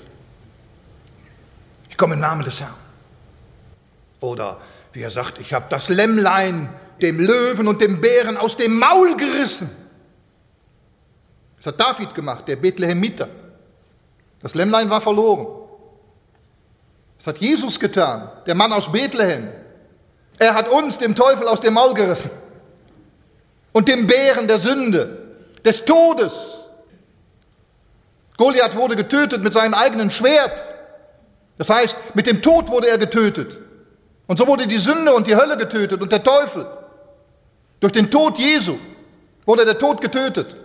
Ich komme im Namen des Herrn. Oder wie er sagt, ich habe das Lämmlein dem Löwen und dem Bären aus dem Maul gerissen. Das hat David gemacht, der Bethlehemiter. Das Lämmlein war verloren. Das hat Jesus getan, der Mann aus Bethlehem. Er hat uns, dem Teufel, aus dem Maul gerissen. Und dem Bären der Sünde, des Todes. Goliath wurde getötet mit seinem eigenen Schwert. Das heißt, mit dem Tod wurde er getötet. Und so wurde die Sünde und die Hölle getötet und der Teufel. Durch den Tod Jesu wurde der Tod getötet.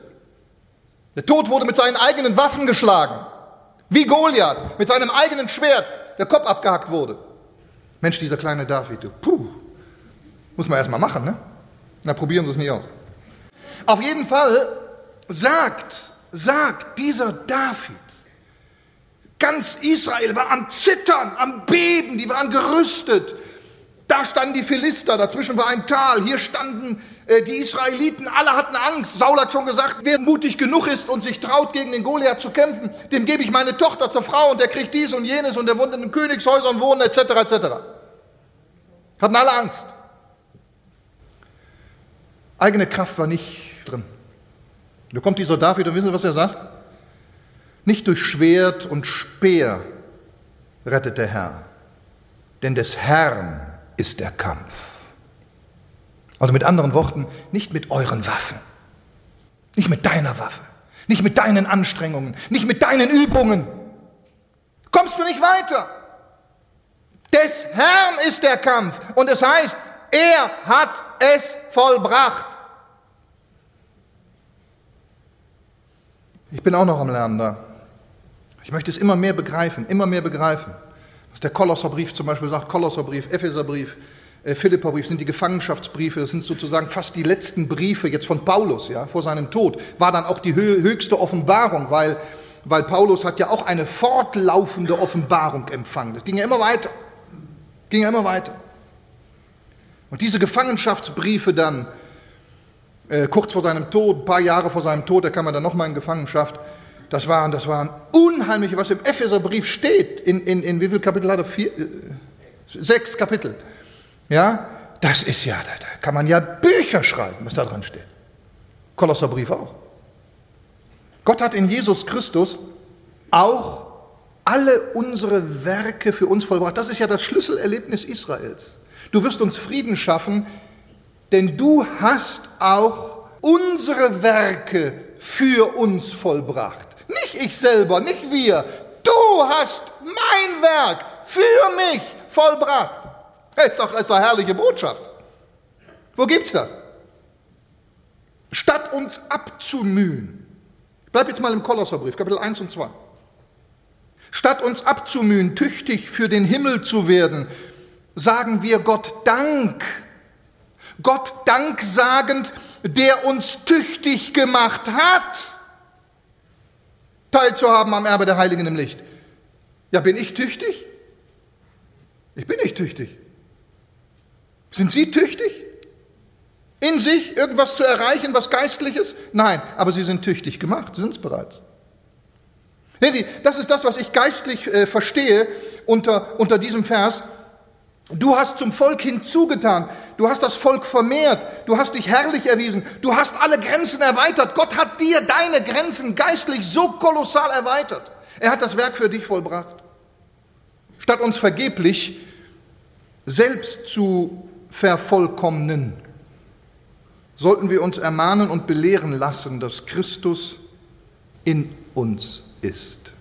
Der Tod wurde mit seinen eigenen Waffen geschlagen. Wie Goliath mit seinem eigenen Schwert der Kopf abgehackt wurde. Mensch, dieser kleine David, du, puh, muss man erstmal machen, ne? Na, probieren Sie es nicht aus. Auf jeden Fall sagt, sagt dieser David, ganz Israel war am Zittern, am Beben, die waren gerüstet. Da standen die Philister, dazwischen war ein Tal, hier standen äh, die Israeliten, alle hatten Angst. Saul hat schon gesagt, wer mutig genug ist und sich traut, gegen den Goliath zu kämpfen, dem gebe ich meine Tochter zur Frau und der kriegt dies und jenes und der wohnt in den Königshäusern wohnen, etc., etc. Hatten alle Angst. Eigene Kraft war nicht drin. Da kommt dieser David und wissen Sie, was er sagt? Nicht durch Schwert und Speer rettet der Herr, denn des Herrn ist der Kampf. Also mit anderen Worten, nicht mit euren Waffen, nicht mit deiner Waffe, nicht mit deinen Anstrengungen, nicht mit deinen Übungen. Kommst du nicht weiter. Des Herrn ist der Kampf und es heißt, er hat es vollbracht. Ich bin auch noch am Lernen da. Ich möchte es immer mehr begreifen, immer mehr begreifen. Was der Kolosserbrief zum Beispiel sagt, Kolosserbrief, Epheserbrief, äh, Philipperbrief sind die Gefangenschaftsbriefe, das sind sozusagen fast die letzten Briefe jetzt von Paulus, ja, vor seinem Tod, war dann auch die höchste Offenbarung, weil, weil Paulus hat ja auch eine fortlaufende Offenbarung empfangen. Das ging ja immer weiter, ging ja immer weiter. Und diese Gefangenschaftsbriefe dann, äh, kurz vor seinem Tod, ein paar Jahre vor seinem Tod, da kam er dann nochmal in Gefangenschaft, das waren, das waren unheimliche, was im Epheserbrief steht, in, in, in wie viel Kapitel hat er? Vier, äh, sechs Kapitel. Ja, das ist ja, da, da kann man ja Bücher schreiben, was da dran steht. Kolosserbrief auch. Gott hat in Jesus Christus auch alle unsere Werke für uns vollbracht. Das ist ja das Schlüsselerlebnis Israels. Du wirst uns Frieden schaffen, denn du hast auch unsere Werke für uns vollbracht. Nicht ich selber, nicht wir. Du hast mein Werk für mich vollbracht. Das ist doch, eine herrliche Botschaft. Wo gibt's das? Statt uns abzumühen. Bleib jetzt mal im Kolosserbrief, Kapitel 1 und 2. Statt uns abzumühen, tüchtig für den Himmel zu werden, sagen wir Gott Dank. Gott Dank sagend, der uns tüchtig gemacht hat, teilzuhaben am Erbe der Heiligen im Licht. Ja, bin ich tüchtig? Ich bin nicht tüchtig. Sind Sie tüchtig? In sich irgendwas zu erreichen, was Geistliches? Nein, aber Sie sind tüchtig gemacht, sind es bereits. Sehen Sie, das ist das, was ich geistlich äh, verstehe unter, unter diesem Vers. Du hast zum Volk hinzugetan, du hast das Volk vermehrt, du hast dich herrlich erwiesen, du hast alle Grenzen erweitert. Gott hat dir deine Grenzen geistlich so kolossal erweitert. Er hat das Werk für dich vollbracht. Statt uns vergeblich selbst zu vervollkommnen, sollten wir uns ermahnen und belehren lassen, dass Christus in uns ist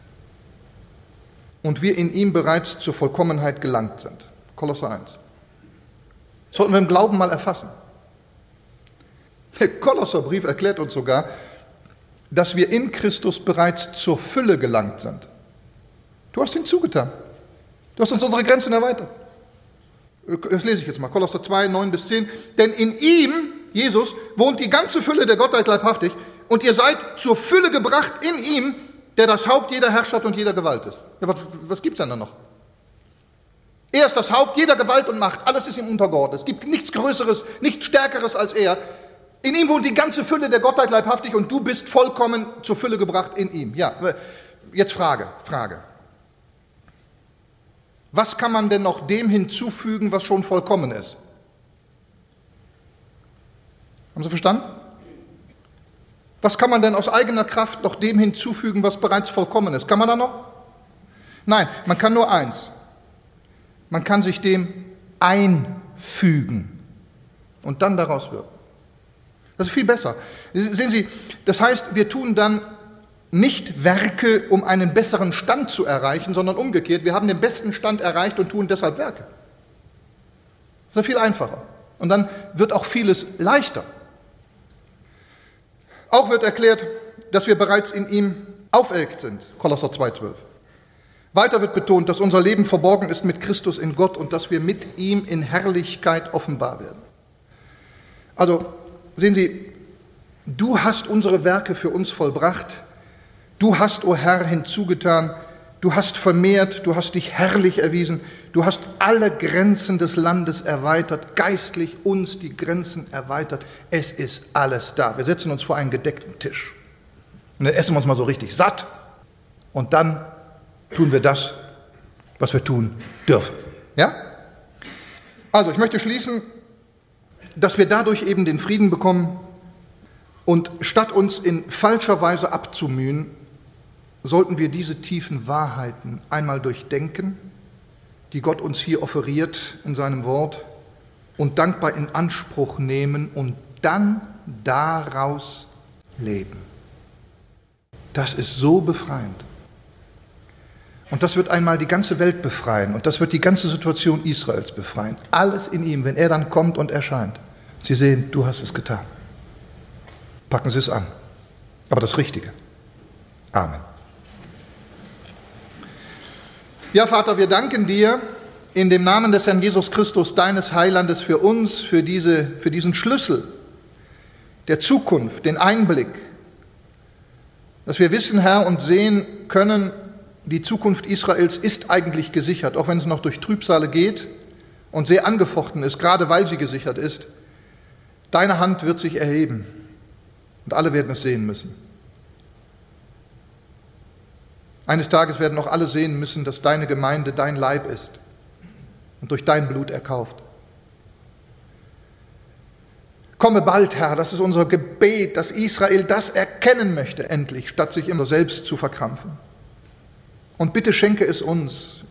und wir in ihm bereits zur Vollkommenheit gelangt sind. Kolosser 1. Sollten wir im Glauben mal erfassen. Der Kolosserbrief erklärt uns sogar, dass wir in Christus bereits zur Fülle gelangt sind. Du hast ihn zugetan. Du hast uns unsere Grenzen erweitert. Das lese ich jetzt mal, Kolosser 2, 9 bis 10. Denn in ihm, Jesus, wohnt die ganze Fülle der Gottheit leibhaftig. Und ihr seid zur Fülle gebracht in ihm, der das Haupt jeder Herrschaft und jeder Gewalt ist. Ja, was was gibt es denn da noch? Er ist das Haupt jeder Gewalt und Macht. Alles ist ihm untergeordnet. Es gibt nichts Größeres, nichts Stärkeres als er. In ihm wohnt die ganze Fülle der Gottheit leibhaftig und du bist vollkommen zur Fülle gebracht in ihm. Ja, jetzt Frage, Frage. Was kann man denn noch dem hinzufügen, was schon vollkommen ist? Haben Sie verstanden? Was kann man denn aus eigener Kraft noch dem hinzufügen, was bereits vollkommen ist? Kann man da noch? Nein, man kann nur eins. Man kann sich dem einfügen und dann daraus wirken. Das ist viel besser. Sehen Sie, das heißt, wir tun dann nicht Werke, um einen besseren Stand zu erreichen, sondern umgekehrt. Wir haben den besten Stand erreicht und tun deshalb Werke. Das ist viel einfacher. Und dann wird auch vieles leichter. Auch wird erklärt, dass wir bereits in ihm auferweckt sind. Kolosser 2,12. Weiter wird betont, dass unser Leben verborgen ist mit Christus in Gott und dass wir mit ihm in Herrlichkeit offenbar werden. Also sehen Sie, du hast unsere Werke für uns vollbracht, du hast, o oh Herr, hinzugetan, du hast vermehrt, du hast dich herrlich erwiesen, du hast alle Grenzen des Landes erweitert, geistlich uns die Grenzen erweitert. Es ist alles da. Wir setzen uns vor einen gedeckten Tisch. Und dann essen wir uns mal so richtig satt. Und dann tun wir das, was wir tun dürfen. Ja? Also, ich möchte schließen, dass wir dadurch eben den Frieden bekommen und statt uns in falscher Weise abzumühen, sollten wir diese tiefen Wahrheiten einmal durchdenken, die Gott uns hier offeriert in seinem Wort und dankbar in Anspruch nehmen und dann daraus leben. Das ist so befreiend. Und das wird einmal die ganze Welt befreien und das wird die ganze Situation Israels befreien. Alles in ihm, wenn er dann kommt und erscheint. Sie sehen, du hast es getan. Packen Sie es an. Aber das Richtige. Amen. Ja, Vater, wir danken dir in dem Namen des Herrn Jesus Christus, deines Heilandes, für uns, für, diese, für diesen Schlüssel der Zukunft, den Einblick, dass wir wissen, Herr, und sehen können, die Zukunft Israels ist eigentlich gesichert, auch wenn es noch durch Trübsale geht und sehr angefochten ist, gerade weil sie gesichert ist. Deine Hand wird sich erheben und alle werden es sehen müssen. Eines Tages werden auch alle sehen müssen, dass deine Gemeinde dein Leib ist und durch dein Blut erkauft. Komme bald, Herr, das ist unser Gebet, dass Israel das erkennen möchte, endlich, statt sich immer selbst zu verkrampfen. Und bitte schenke es uns.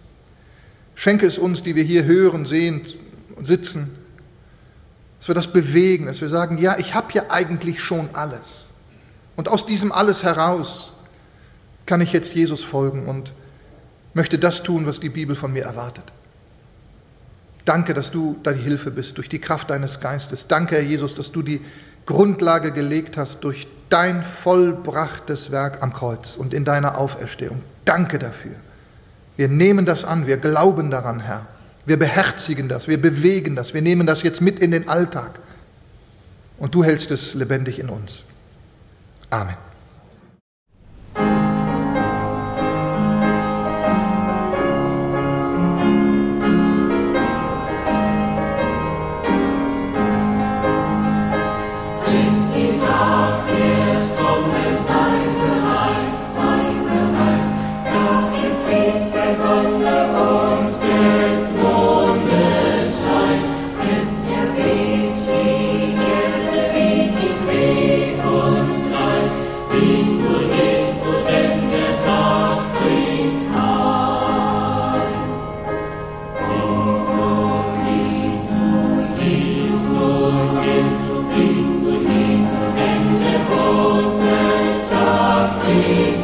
Schenke es uns, die wir hier hören, sehen, sitzen, dass wir das bewegen, dass wir sagen, ja, ich habe ja eigentlich schon alles. Und aus diesem alles heraus kann ich jetzt Jesus folgen und möchte das tun, was die Bibel von mir erwartet. Danke, dass du die Hilfe bist durch die Kraft deines Geistes. Danke, Herr Jesus, dass du die Grundlage gelegt hast durch dein vollbrachtes Werk am Kreuz und in deiner Auferstehung. Danke dafür. Wir nehmen das an, wir glauben daran, Herr. Wir beherzigen das, wir bewegen das, wir nehmen das jetzt mit in den Alltag. Und du hältst es lebendig in uns. Amen. You.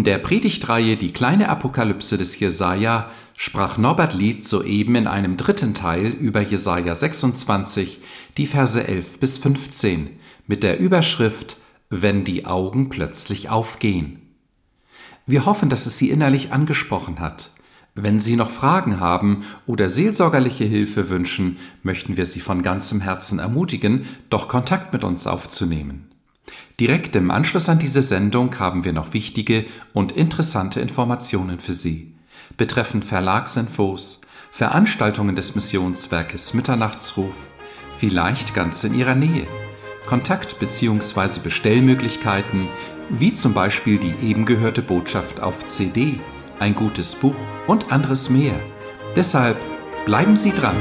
In der Predigtreihe Die kleine Apokalypse des Jesaja sprach Norbert Lied soeben in einem dritten Teil über Jesaja 26, die Verse 11 bis 15, mit der Überschrift Wenn die Augen plötzlich aufgehen. Wir hoffen, dass es Sie innerlich angesprochen hat. Wenn Sie noch Fragen haben oder seelsorgerliche Hilfe wünschen, möchten wir Sie von ganzem Herzen ermutigen, doch Kontakt mit uns aufzunehmen. Direkt im Anschluss an diese Sendung haben wir noch wichtige und interessante Informationen für Sie betreffend Verlagsinfos, Veranstaltungen des Missionswerkes Mitternachtsruf, vielleicht ganz in Ihrer Nähe, Kontakt- bzw. Bestellmöglichkeiten, wie zum Beispiel die eben gehörte Botschaft auf CD, ein gutes Buch und anderes mehr. Deshalb bleiben Sie dran.